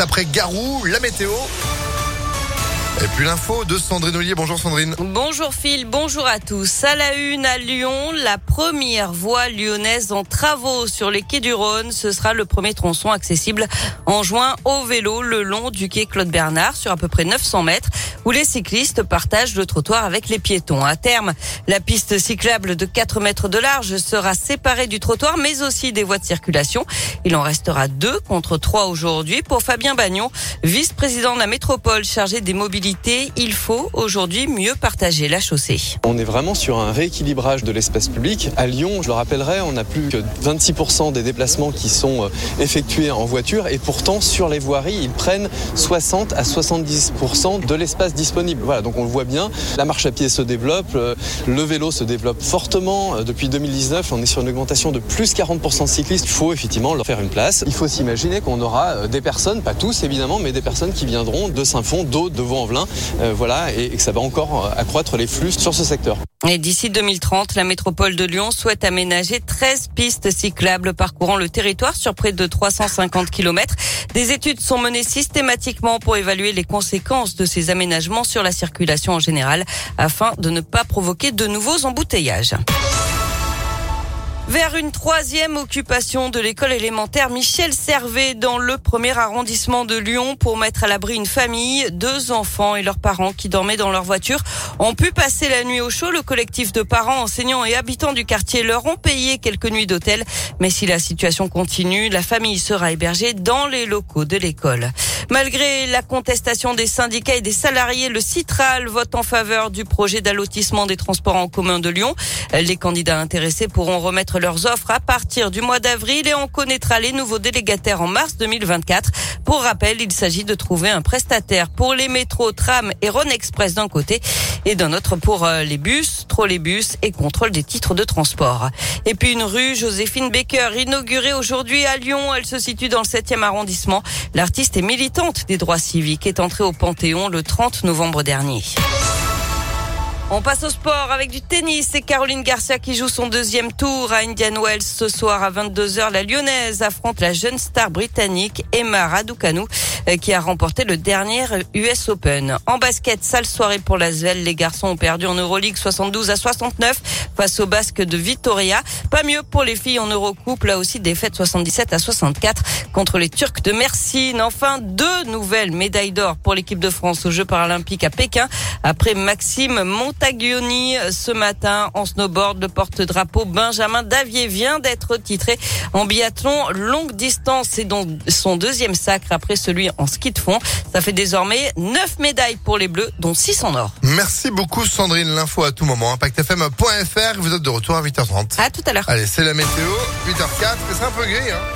Après Garou, la météo. Et puis l'info de Sandrine Ollier. Bonjour Sandrine. Bonjour Phil, bonjour à tous. À la une à Lyon, la première voie lyonnaise en travaux sur les quais du Rhône. Ce sera le premier tronçon accessible en juin au vélo le long du quai Claude Bernard sur à peu près 900 mètres où les cyclistes partagent le trottoir avec les piétons. À terme, la piste cyclable de 4 mètres de large sera séparée du trottoir mais aussi des voies de circulation. Il en restera deux contre trois aujourd'hui. Pour Fabien Bagnon, vice-président de la métropole chargé des mobilités il faut aujourd'hui mieux partager la chaussée. On est vraiment sur un rééquilibrage de l'espace public. À Lyon, je le rappellerai, on n'a plus que 26% des déplacements qui sont euh, effectués en voiture et pourtant sur les voiries, ils prennent 60 à 70% de l'espace disponible. Voilà, donc on le voit bien, la marche à pied se développe, euh, le vélo se développe fortement. Euh, depuis 2019, on est sur une augmentation de plus 40% de cyclistes. Il faut effectivement leur faire une place. Il faut s'imaginer qu'on aura des personnes, pas tous évidemment, mais des personnes qui viendront de Saint-Fond, d'autres de Vaux-en-Velin euh, voilà, et, que ça va encore euh, accroître les flux sur ce secteur. Et d'ici 2030, la métropole de Lyon souhaite aménager 13 pistes cyclables parcourant le territoire sur près de 350 km. Des études sont menées systématiquement pour évaluer les conséquences de ces aménagements sur la circulation en général afin de ne pas provoquer de nouveaux embouteillages. Vers une troisième occupation de l'école élémentaire Michel Servet dans le premier arrondissement de Lyon pour mettre à l'abri une famille, deux enfants et leurs parents qui dormaient dans leur voiture ont pu passer la nuit au chaud. Le collectif de parents, enseignants et habitants du quartier leur ont payé quelques nuits d'hôtel. Mais si la situation continue, la famille sera hébergée dans les locaux de l'école. Malgré la contestation des syndicats et des salariés, le Citral vote en faveur du projet d'allotissement des transports en commun de Lyon. Les candidats intéressés pourront remettre leurs offres à partir du mois d'avril et on connaîtra les nouveaux délégataires en mars 2024. Pour rappel, il s'agit de trouver un prestataire pour les métros, trams et Rhône Express d'un côté et d'un autre pour euh, les bus, trolleybus et contrôle des titres de transport. Et puis une rue Joséphine Baker inaugurée aujourd'hui à Lyon. Elle se situe dans le 7e arrondissement. L'artiste est militante des droits civiques est entrée au Panthéon le 30 novembre dernier. On passe au sport avec du tennis. C'est Caroline Garcia qui joue son deuxième tour à Indian Wells ce soir à 22h. La Lyonnaise affronte la jeune star britannique Emma Raducanu euh, qui a remporté le dernier US Open. En basket, sale soirée pour la Zvel. Les garçons ont perdu en Euroleague 72 à 69 face au Basque de Vitoria. Pas mieux pour les filles en Eurocoupe. Là aussi, défaite 77 à 64 contre les Turcs de Mersin. Enfin, deux nouvelles médailles d'or pour l'équipe de France aux Jeux paralympiques à Pékin après Maxime Montaglioni ce matin en snowboard. Le porte-drapeau Benjamin Davier vient d'être titré en biathlon longue distance. C'est donc son deuxième sacre après celui en ski de fond. Ça fait désormais 9 médailles pour les Bleus, dont 6 en or. Merci beaucoup Sandrine. L'info à tout moment. ImpactFM.fr. Vous êtes de retour à 8h30. À tout à l'heure. Allez, c'est la météo. 8h04. C'est un peu gris. Hein